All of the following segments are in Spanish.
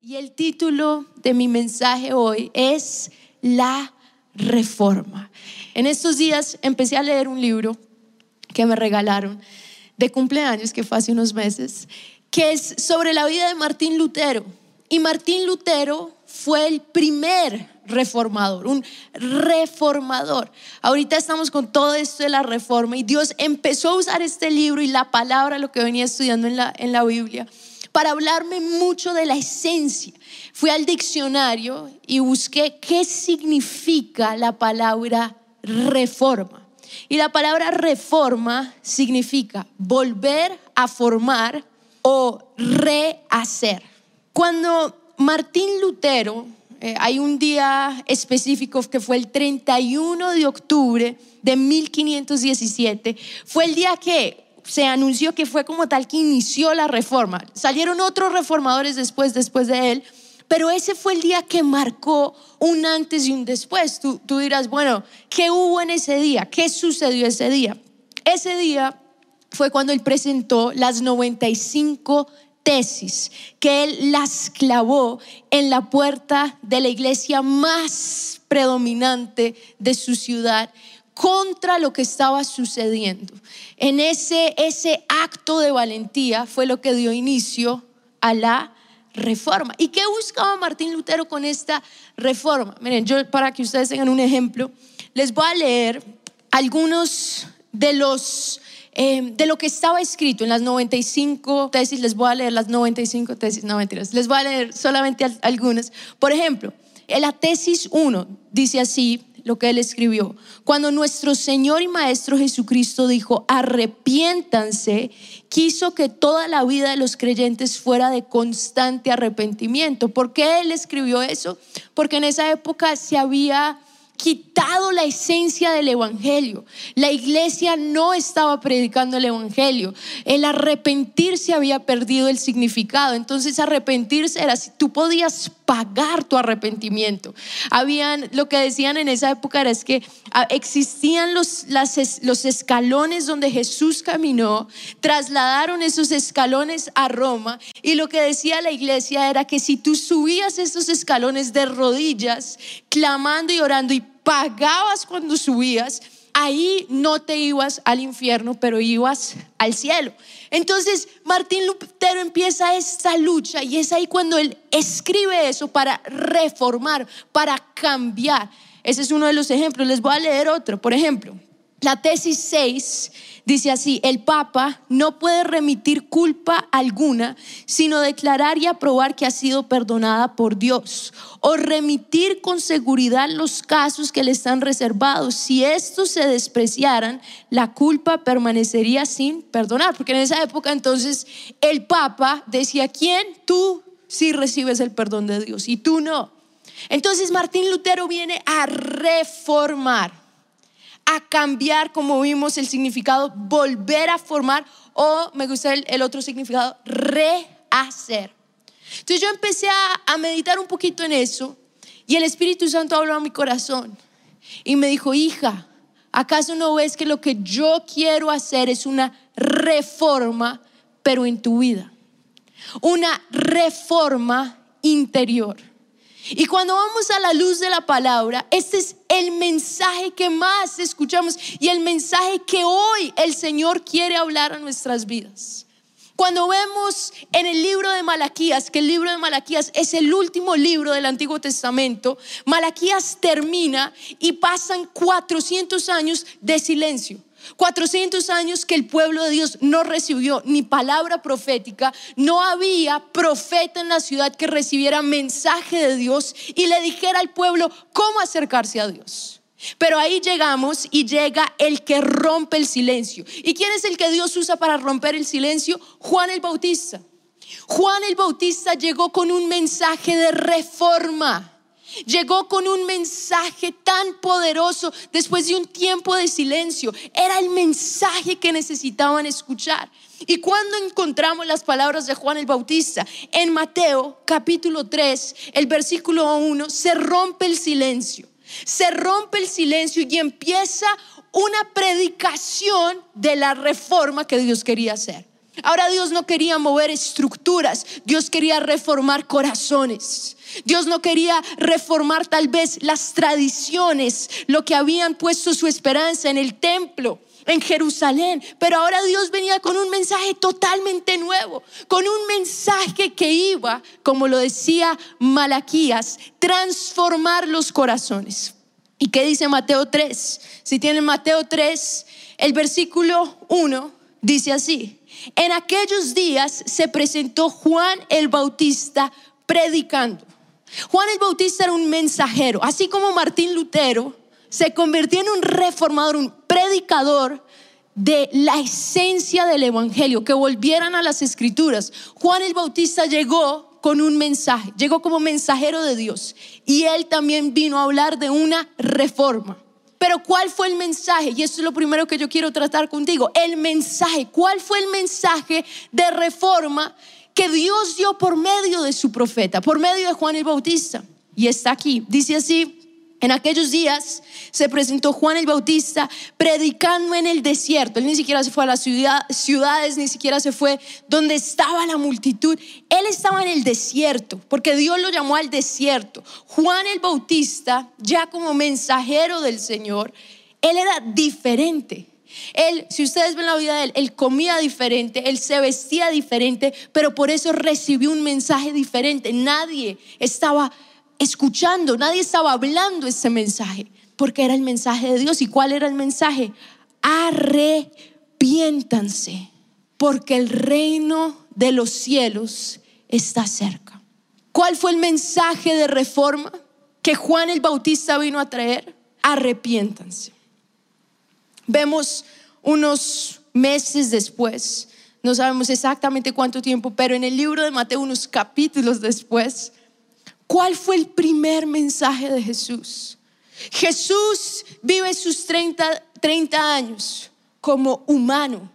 Y el título de mi mensaje hoy es La Reforma. En estos días empecé a leer un libro que me regalaron de cumpleaños, que fue hace unos meses, que es sobre la vida de Martín Lutero. Y Martín Lutero fue el primer reformador, un reformador. Ahorita estamos con todo esto de la reforma y Dios empezó a usar este libro y la palabra, lo que venía estudiando en la, en la Biblia, para hablarme mucho de la esencia. Fui al diccionario y busqué qué significa la palabra reforma. Y la palabra reforma significa volver a formar o rehacer. Cuando Martín Lutero, eh, hay un día específico que fue el 31 de octubre de 1517, fue el día que se anunció que fue como tal que inició la reforma. Salieron otros reformadores después, después de él, pero ese fue el día que marcó un antes y un después. Tú, tú dirás, bueno, ¿qué hubo en ese día? ¿Qué sucedió ese día? Ese día fue cuando él presentó las 95 tesis que él las clavó en la puerta de la iglesia más predominante de su ciudad contra lo que estaba sucediendo. En ese, ese acto de valentía fue lo que dio inicio a la reforma. ¿Y qué buscaba Martín Lutero con esta reforma? Miren, yo para que ustedes tengan un ejemplo, les voy a leer algunos de los Em, de lo que estaba escrito en las 95 tesis, les voy a leer las 95 tesis, no mentiras, les voy a leer solamente algunas. Por ejemplo, en la tesis 1 dice así lo que él escribió. Cuando nuestro Señor y Maestro Jesucristo dijo, arrepiéntanse, quiso que toda la vida de los creyentes fuera de constante arrepentimiento. ¿Por qué él escribió eso? Porque en esa época se había quitado la esencia del Evangelio. La iglesia no estaba predicando el Evangelio. El arrepentirse había perdido el significado. Entonces arrepentirse era si tú podías pagar tu arrepentimiento. Habían, lo que decían en esa época era es que ah, existían los, los escalones donde Jesús caminó, trasladaron esos escalones a Roma y lo que decía la iglesia era que si tú subías esos escalones de rodillas, clamando y orando y pagabas cuando subías, ahí no te ibas al infierno, pero ibas al cielo. Entonces Martín Lutero empieza esta lucha y es ahí cuando él escribe eso para reformar, para cambiar. Ese es uno de los ejemplos. Les voy a leer otro. Por ejemplo, la tesis 6 dice así, el Papa no puede remitir culpa alguna, sino declarar y aprobar que ha sido perdonada por Dios, o remitir con seguridad los casos que le están reservados. Si estos se despreciaran, la culpa permanecería sin perdonar, porque en esa época entonces el Papa decía, ¿quién? Tú sí recibes el perdón de Dios y tú no. Entonces Martín Lutero viene a reformar a cambiar, como vimos, el significado, volver a formar, o me gusta el, otro significado, rehacer. Entonces yo empecé a, a meditar un poquito en eso y el Espíritu Santo habló a mi corazón y me dijo, hija, ¿acaso no ves que lo que yo quiero hacer es una reforma, pero en tu vida? Una reforma interior. Y cuando vamos a la luz de la palabra, este es el mensaje que más escuchamos y el mensaje que hoy el Señor quiere hablar a nuestras vidas. Cuando vemos en el libro de Malaquías, que el libro de Malaquías es el último libro del Antiguo Testamento, Malaquías termina y pasan 400 años de silencio. 400 años que el pueblo de Dios no recibió ni palabra profética, no había profeta en la ciudad que recibiera mensaje de Dios y le dijera al pueblo cómo acercarse a Dios. Pero ahí llegamos y llega el que rompe el silencio. ¿Y quién es el que Dios usa para romper el silencio? Juan el Bautista. Juan el Bautista llegó con un mensaje de reforma. Llegó con un mensaje tan poderoso después de un tiempo de silencio. Era el mensaje que necesitaban escuchar. ¿Y cuando encontramos las palabras de Juan el Bautista? En Mateo capítulo 3, el versículo 1, se rompe el silencio. Se rompe el silencio y empieza una predicación de la reforma que Dios quería hacer. Ahora Dios no quería mover estructuras, Dios quería reformar corazones. Dios no quería reformar tal vez las tradiciones, lo que habían puesto su esperanza en el templo, en Jerusalén. Pero ahora Dios venía con un mensaje totalmente nuevo, con un mensaje que iba, como lo decía Malaquías, transformar los corazones. ¿Y qué dice Mateo 3? Si tienen Mateo 3, el versículo 1 dice así. En aquellos días se presentó Juan el Bautista predicando. Juan el Bautista era un mensajero, así como Martín Lutero se convirtió en un reformador, un predicador de la esencia del Evangelio, que volvieran a las escrituras. Juan el Bautista llegó con un mensaje, llegó como mensajero de Dios y él también vino a hablar de una reforma. Pero ¿cuál fue el mensaje? Y esto es lo primero que yo quiero tratar contigo. El mensaje. ¿Cuál fue el mensaje de reforma que Dios dio por medio de su profeta, por medio de Juan el Bautista? Y está aquí. Dice así. En aquellos días se presentó Juan el Bautista predicando en el desierto. Él ni siquiera se fue a las ciudades, ni siquiera se fue donde estaba la multitud. Él estaba en el desierto, porque Dios lo llamó al desierto. Juan el Bautista, ya como mensajero del Señor, él era diferente. Él, si ustedes ven la vida de él, él comía diferente, él se vestía diferente, pero por eso recibió un mensaje diferente. Nadie estaba escuchando, nadie estaba hablando ese mensaje, porque era el mensaje de Dios. ¿Y cuál era el mensaje? Arrepiéntanse, porque el reino de los cielos está cerca. ¿Cuál fue el mensaje de reforma que Juan el Bautista vino a traer? Arrepiéntanse. Vemos unos meses después, no sabemos exactamente cuánto tiempo, pero en el libro de Mateo, unos capítulos después, ¿Cuál fue el primer mensaje de Jesús? Jesús vive sus 30, 30 años como humano.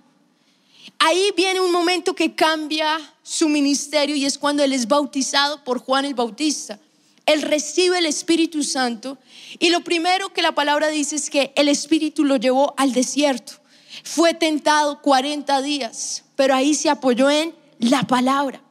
Ahí viene un momento que cambia su ministerio y es cuando él es bautizado por Juan el Bautista. Él recibe el Espíritu Santo y lo primero que la palabra dice es que el Espíritu lo llevó al desierto. Fue tentado 40 días, pero ahí se apoyó en la palabra.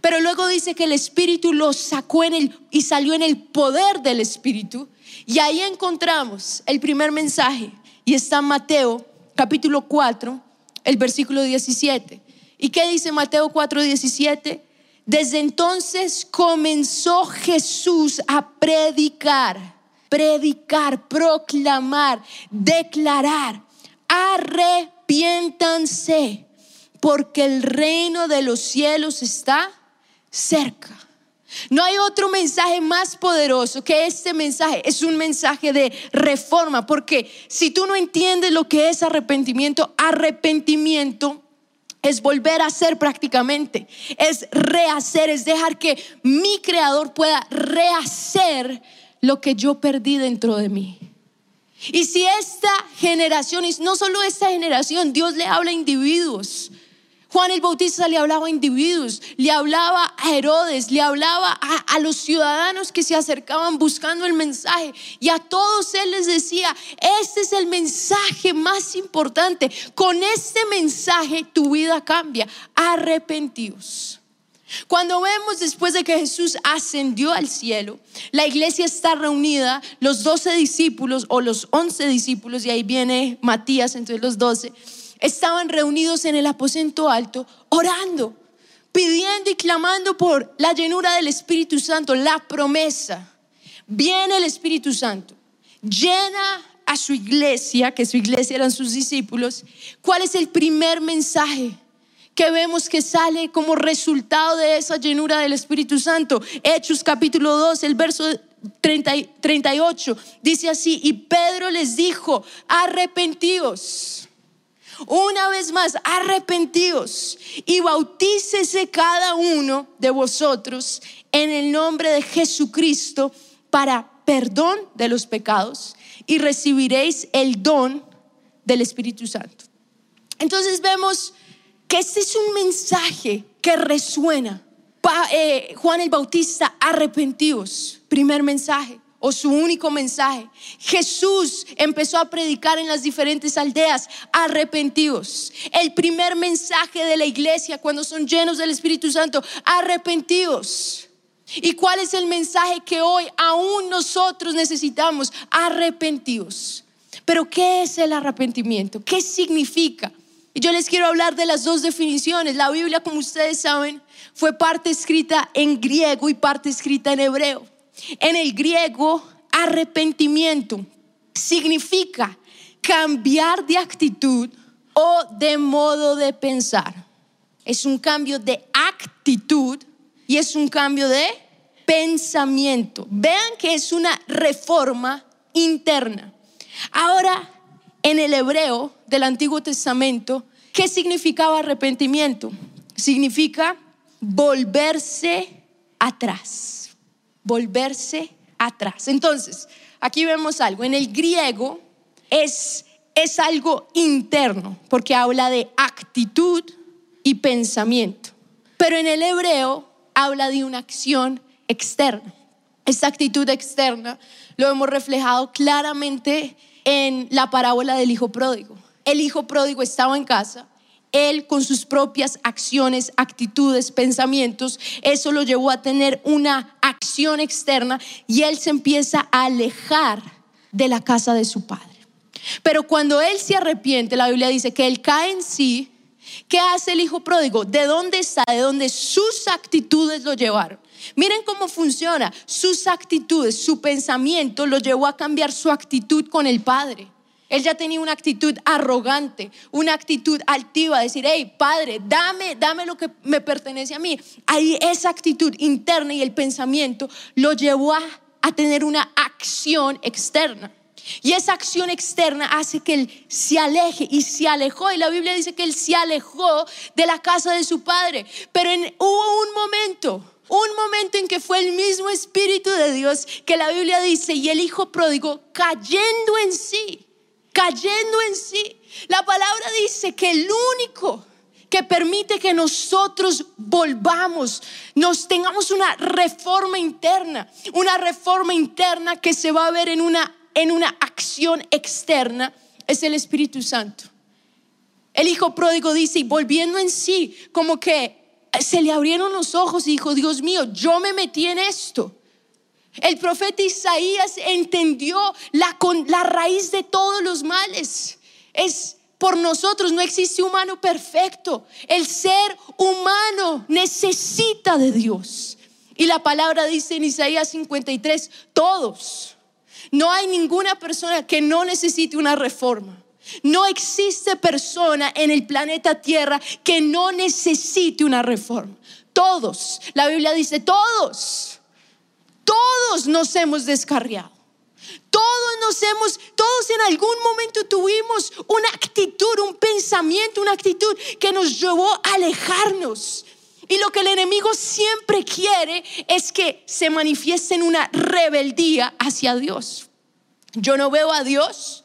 Pero luego dice que el Espíritu lo sacó en el y salió en el poder del Espíritu. Y ahí encontramos el primer mensaje. Y está Mateo capítulo 4, el versículo 17. ¿Y qué dice Mateo 4, 17? Desde entonces comenzó Jesús a predicar, predicar, proclamar, declarar, arrepiéntanse, porque el reino de los cielos está cerca. No hay otro mensaje más poderoso que este mensaje. Es un mensaje de reforma, porque si tú no entiendes lo que es arrepentimiento, arrepentimiento es volver a ser prácticamente, es rehacer, es dejar que mi creador pueda rehacer lo que yo perdí dentro de mí. Y si esta generación, y no solo esta generación, Dios le habla a individuos, Juan el Bautista le hablaba a individuos, le hablaba a Herodes, le hablaba a, los ciudadanos que se acercaban buscando el mensaje. Y a todos él les decía, este es el mensaje más importante, con este mensaje tu vida cambia, arrepentidos. Cuando vemos después de que Jesús ascendió al cielo, la iglesia está reunida, los doce discípulos o los once discípulos, y ahí viene Matías entre los doce estaban reunidos en el aposento alto orando, pidiendo y clamando por la llenura del Espíritu Santo, la promesa. Viene el Espíritu Santo, llena a su iglesia, que su iglesia eran sus discípulos. ¿Cuál es el primer mensaje? que vemos que sale como resultado de esa llenura del Espíritu Santo. Hechos capítulo 2, el verso 38, dice así, y Pedro les dijo, arrepentíos una vez más, arrepentidos y bautícese cada uno de vosotros en el nombre de Jesucristo para perdón de los pecados y recibiréis el don del Espíritu Santo. Entonces vemos que este es un mensaje que resuena. Eh, Juan el Bautista, arrepentidos, primer mensaje. O su único mensaje. Jesús empezó a predicar en las diferentes aldeas, arrepentidos. El primer mensaje de la iglesia cuando son llenos del Espíritu Santo, arrepentidos. ¿Y cuál es el mensaje que hoy aún nosotros necesitamos? Arrepentidos. Pero ¿qué es el arrepentimiento? ¿Qué significa? Y yo les quiero hablar de las dos definiciones. La Biblia, como ustedes saben, fue parte escrita en griego y parte escrita en hebreo. En el griego, arrepentimiento significa cambiar de actitud o de modo de pensar. Es un cambio de actitud y es un cambio de pensamiento. Vean que es una reforma interna. Ahora, en el hebreo del Antiguo Testamento, ¿qué significaba arrepentimiento? Significa volverse atrás. Volverse atrás. Entonces, aquí vemos algo. En el griego es, es algo interno, porque habla de actitud y pensamiento. Pero en el hebreo habla de una acción externa. Esta actitud externa lo hemos reflejado claramente en la parábola del hijo pródigo. El hijo pródigo estaba en casa, él con sus propias acciones, actitudes, pensamientos, eso lo llevó a tener una acción externa y él se empieza a alejar de la casa de su padre. Pero cuando él se arrepiente, la Biblia dice que él cae en sí. ¿Qué hace el hijo pródigo? ¿De dónde está? De dónde sus actitudes lo llevaron. Miren cómo funciona. Sus actitudes, su pensamiento lo llevó a cambiar su actitud con el Padre. Él ya tenía una actitud arrogante, una actitud altiva, decir, hey, Padre, dame, dame lo que me pertenece a mí. Ahí esa actitud interna y el pensamiento lo llevó a, tener una acción externa. Y esa acción externa hace que él se aleje y se alejó. Y la Biblia dice que él se alejó de la casa de su padre. Pero hubo un momento un momento en que fue el mismo Espíritu de Dios que la Biblia dice, y el Hijo pródigo cayendo en sí, cayendo en sí. La palabra dice que el único que permite que nosotros volvamos, nos tengamos una reforma interna, una reforma interna que se va a ver en una, en una acción externa, es el Espíritu Santo. El Hijo pródigo dice, y volviendo en sí, como que se le abrieron los ojos y dijo, Dios mío, yo me metí en esto. El profeta Isaías entendió la, raíz de todos los males. Es por nosotros, no existe humano perfecto. El ser humano necesita de Dios. Y la palabra dice en Isaías 53, todos. No hay ninguna persona que no necesite una reforma. No existe persona en el planeta Tierra que no necesite una reforma. Todos, la Biblia dice, todos, todos nos hemos descarriado. Todos nos hemos, todos en algún momento tuvimos una actitud, un pensamiento, una actitud que nos llevó a alejarnos. Y lo que el enemigo siempre quiere es que se manifieste en una rebeldía hacia Dios. Yo no veo a Dios,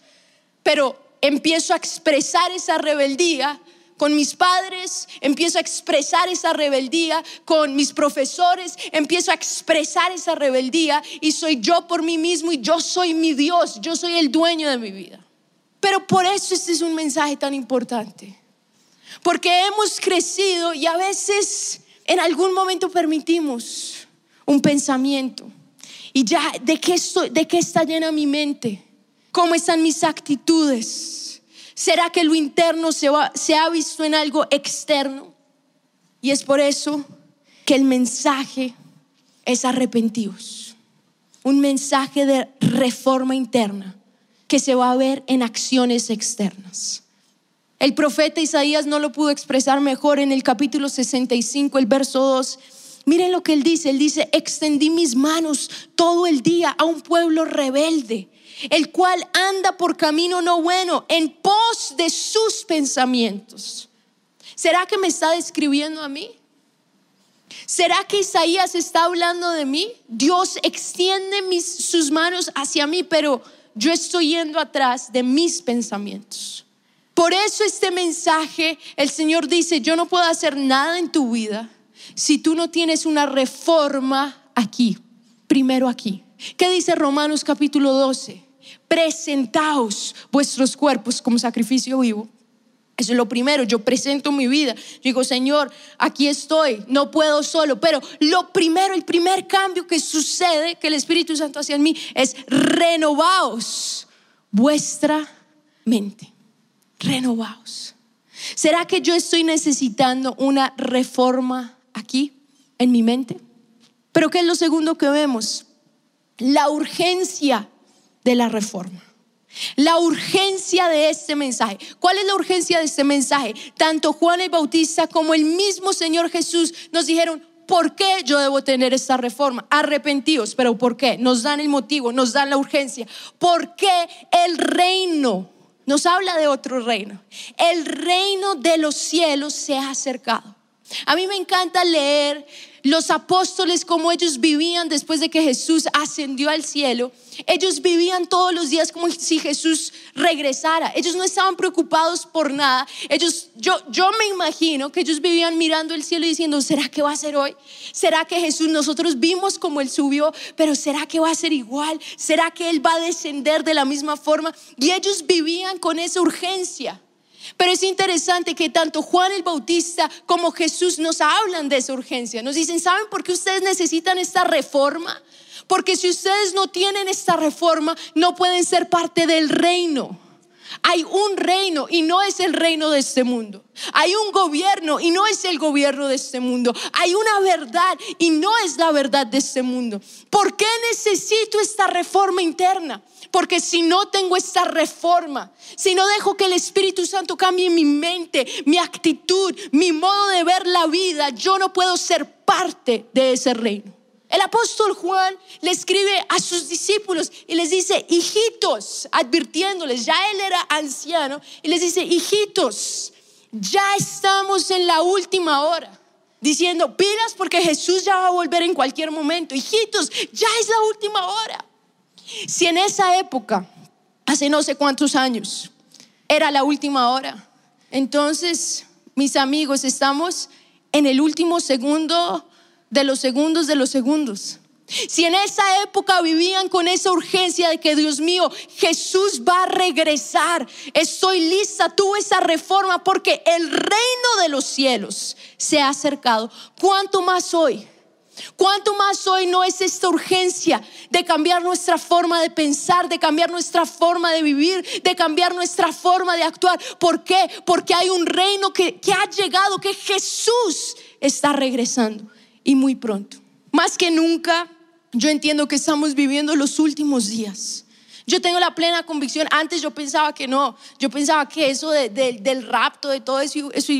pero empiezo a expresar esa rebeldía con mis padres, empiezo a expresar esa rebeldía con mis profesores, empiezo a expresar esa rebeldía y soy yo por mí mismo y yo soy mi Dios, yo soy el dueño de mi vida. Pero por eso este es un mensaje tan importante, porque hemos crecido y a veces en algún momento permitimos un pensamiento y ya de qué, de qué está llena mi mente ¿Cómo están mis actitudes? ¿Será que lo interno se, ha visto en algo externo? Y es por eso que el mensaje es arrepentidos. Un mensaje de reforma interna que se va a ver en acciones externas. El profeta Isaías no lo pudo expresar mejor en el capítulo 65, el verso 2. Miren lo que él dice. Él dice, extendí mis manos todo el día a un pueblo rebelde el cual anda por camino no bueno, en pos de sus pensamientos. ¿Será que me está describiendo a mí? ¿Será que Isaías está hablando de mí? Dios extiende sus manos hacia mí, pero yo estoy yendo atrás de mis pensamientos. Por eso este mensaje, el Señor dice, yo no puedo hacer nada en tu vida si tú no tienes una reforma aquí, primero aquí. ¿Qué dice Romanos capítulo 12? Presentaos vuestros cuerpos como sacrificio vivo. Eso es lo primero, yo presento mi vida. digo, Señor, aquí estoy, no puedo solo. Pero lo primero, el primer cambio que sucede, que el Espíritu Santo hace en mí, es renovaos vuestra mente. Renovaos. ¿Será que yo estoy necesitando una reforma aquí, en mi mente? Pero ¿qué es lo segundo que vemos? La urgencia de la reforma. La urgencia de este mensaje. ¿Cuál es la urgencia de este mensaje? Tanto Juan el Bautista como el mismo Señor Jesús nos dijeron, ¿por qué yo debo tener esta reforma? Arrepentidos, pero ¿por qué? Nos dan el motivo, nos dan la urgencia. ¿Por qué el reino? Nos habla de otro reino. El reino de los cielos se ha acercado. A mí me encanta leer los apóstoles como ellos vivían después de que Jesús ascendió al cielo. Ellos vivían todos los días como si Jesús regresara. Ellos no estaban preocupados por nada. Ellos, yo, yo me imagino que ellos vivían mirando el cielo y diciendo, ¿será que va a ser hoy? ¿Será que Jesús, nosotros vimos como Él subió, pero ¿será que va a ser igual? ¿Será que Él va a descender de la misma forma? Y ellos vivían con esa urgencia. Pero es interesante que tanto Juan el Bautista como Jesús nos hablan de esa urgencia. Nos dicen, ¿saben por qué ustedes necesitan esta reforma? Porque si ustedes no tienen esta reforma, no pueden ser parte del reino. Hay un reino y no es el reino de este mundo. Hay un gobierno y no es el gobierno de este mundo. Hay una verdad y no es la verdad de este mundo. ¿Por qué necesito esta reforma interna? Porque si no tengo esta reforma, si no dejo que el Espíritu Santo cambie mi mente, mi actitud, mi modo de ver la vida, yo no puedo ser parte de ese reino. El apóstol Juan le escribe a sus discípulos y les dice, hijitos, advirtiéndoles, ya él era anciano, y les dice, hijitos, ya estamos en la última hora. Diciendo, pilas porque Jesús ya va a volver en cualquier momento. Hijitos, ya es la última hora. Si en esa época, hace no sé cuántos años, era la última hora, entonces, mis amigos, estamos en el último segundo de los segundos de los segundos. Si en esa época vivían con esa urgencia de que Dios mío, Jesús va a regresar, estoy lista, tuve esa reforma porque el reino de los cielos se ha acercado. ¿Cuánto más hoy? ¿Cuánto más hoy no es esta urgencia de cambiar nuestra forma de pensar, de cambiar nuestra forma de vivir, de cambiar nuestra forma de actuar? ¿Por qué? Porque hay un reino que, ha llegado, que Jesús está regresando y muy pronto. Más que nunca, yo entiendo que estamos viviendo los últimos días. Yo tengo la plena convicción, antes yo pensaba que no, yo pensaba que eso del rapto, de todo eso, eso,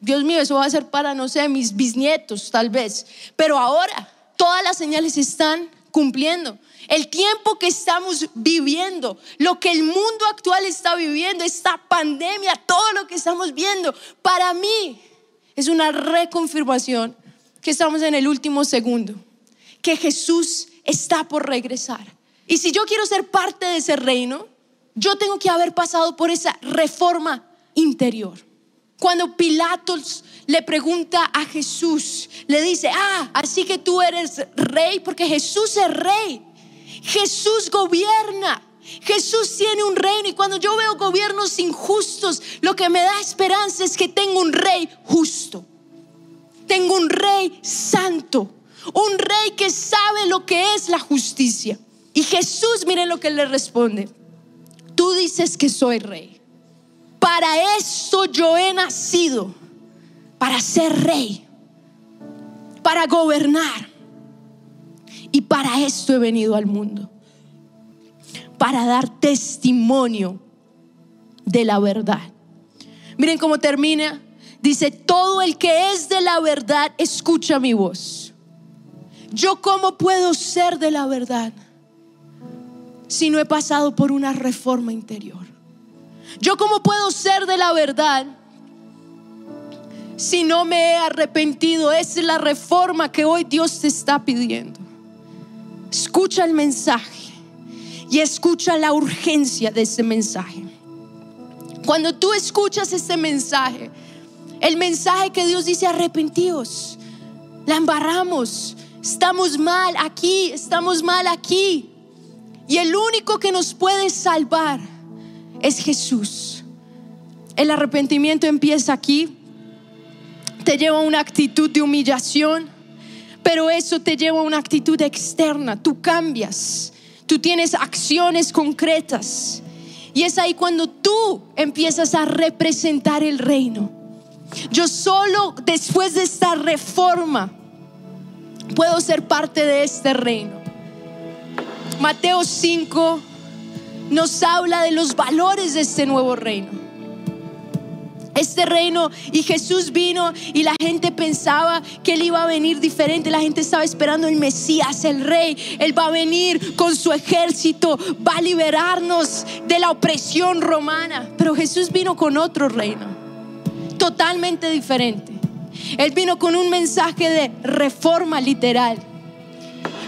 Dios mío, eso va a ser para, no sé, mis bisnietos tal vez. Pero ahora todas las señales están cumpliendo. El tiempo que estamos viviendo, lo que el mundo actual está viviendo, esta pandemia, todo lo que estamos viendo, para mí es una reconfirmación que estamos en el último segundo, que Jesús está por regresar. Y si yo quiero ser parte de ese reino, yo tengo que haber pasado por esa reforma interior. Cuando Pilatos le pregunta a Jesús, le dice, ah, así que tú eres rey, porque Jesús es rey. Jesús gobierna. Jesús tiene un reino y cuando yo veo gobiernos injustos, lo que me da esperanza es que tengo un rey justo. Tengo un rey santo, un rey que sabe lo que es la justicia. Y Jesús, miren lo que le responde. Tú dices que soy rey. Para eso yo he nacido, para ser rey, para gobernar. Y para esto he venido al mundo, para dar testimonio de la verdad. Miren cómo termina Dice, todo el que es de la verdad, escucha mi voz. Yo cómo puedo ser de la verdad si no he pasado por una reforma interior. Yo cómo puedo ser de la verdad si no me he arrepentido. Es la reforma que hoy Dios te está pidiendo. Escucha el mensaje y escucha la urgencia de ese mensaje. Cuando tú escuchas ese mensaje, el mensaje que Dios dice, arrepentíos. La embarramos. Estamos mal aquí, estamos mal aquí. Y el único que nos puede salvar es Jesús. El arrepentimiento empieza aquí, te lleva a una actitud de humillación, pero eso te lleva a una actitud externa. Tú cambias, tú tienes acciones concretas. Y es ahí cuando tú empiezas a representar el reino. Yo solo después de esta reforma puedo ser parte de este reino. Mateo 5 nos habla de los valores de este nuevo reino. Este reino y Jesús vino y la gente pensaba que él iba a venir diferente. La gente estaba esperando el Mesías, el rey. Él va a venir con su ejército, va a liberarnos de la opresión romana. Pero Jesús vino con otro reino, totalmente diferente. Él vino con un mensaje de reforma literal.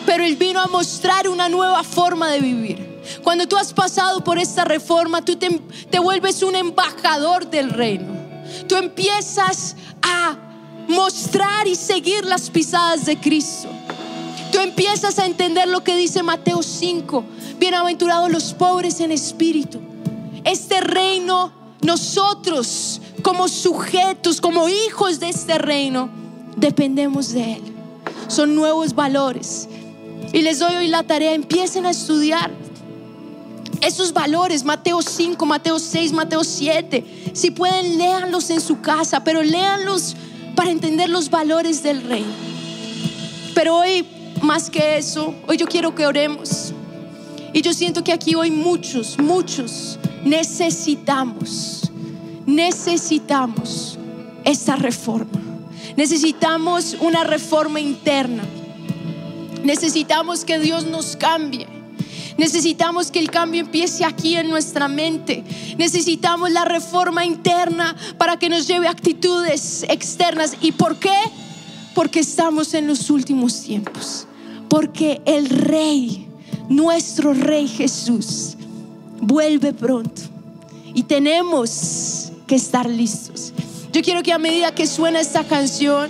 Pero Él vino a mostrar una nueva forma de vivir. Cuando tú has pasado por esta reforma, tú te, vuelves un embajador del reino. Tú empiezas a mostrar y seguir las pisadas de Cristo. Tú empiezas a entender lo que dice Mateo 5. Bienaventurados los pobres en espíritu. Este reino, nosotros como sujetos, como hijos de este reino, dependemos de Él. Son nuevos valores. Y les doy hoy la tarea, empiecen a estudiar esos valores, Mateo 5, Mateo 6, Mateo 7. Si pueden, léanlos en su casa, pero léanlos para entender los valores del rey. Pero hoy, más que eso, hoy yo quiero que oremos. Y yo siento que aquí hoy muchos, muchos necesitamos, necesitamos esta reforma. Necesitamos una reforma interna. Necesitamos que Dios nos cambie. Necesitamos que el cambio empiece aquí en nuestra mente. Necesitamos la reforma interna para que nos lleve a actitudes externas. ¿Y por qué? Porque estamos en los últimos tiempos. Porque el rey, nuestro rey Jesús, vuelve pronto. Y tenemos que estar listos. Yo quiero que a medida que suena esta canción,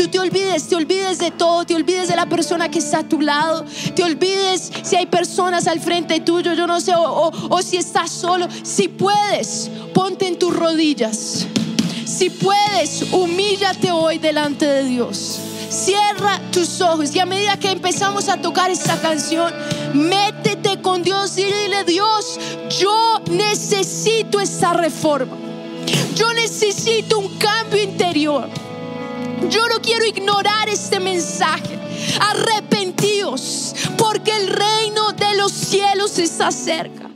tú te olvides, te olvides de todo, te olvides de la persona que está a tu lado, te olvides si hay personas al frente tuyo, yo no sé, o, o si estás solo. Si puedes, ponte en tus rodillas. Si puedes, humíllate hoy delante de Dios. Cierra tus ojos y a medida que empezamos a tocar esta canción, métete con Dios y dile, Dios, yo necesito esta reforma. Yo necesito un cambio interior. Yo no quiero ignorar este mensaje. Arrepentíos, porque el reino de los cielos está cerca.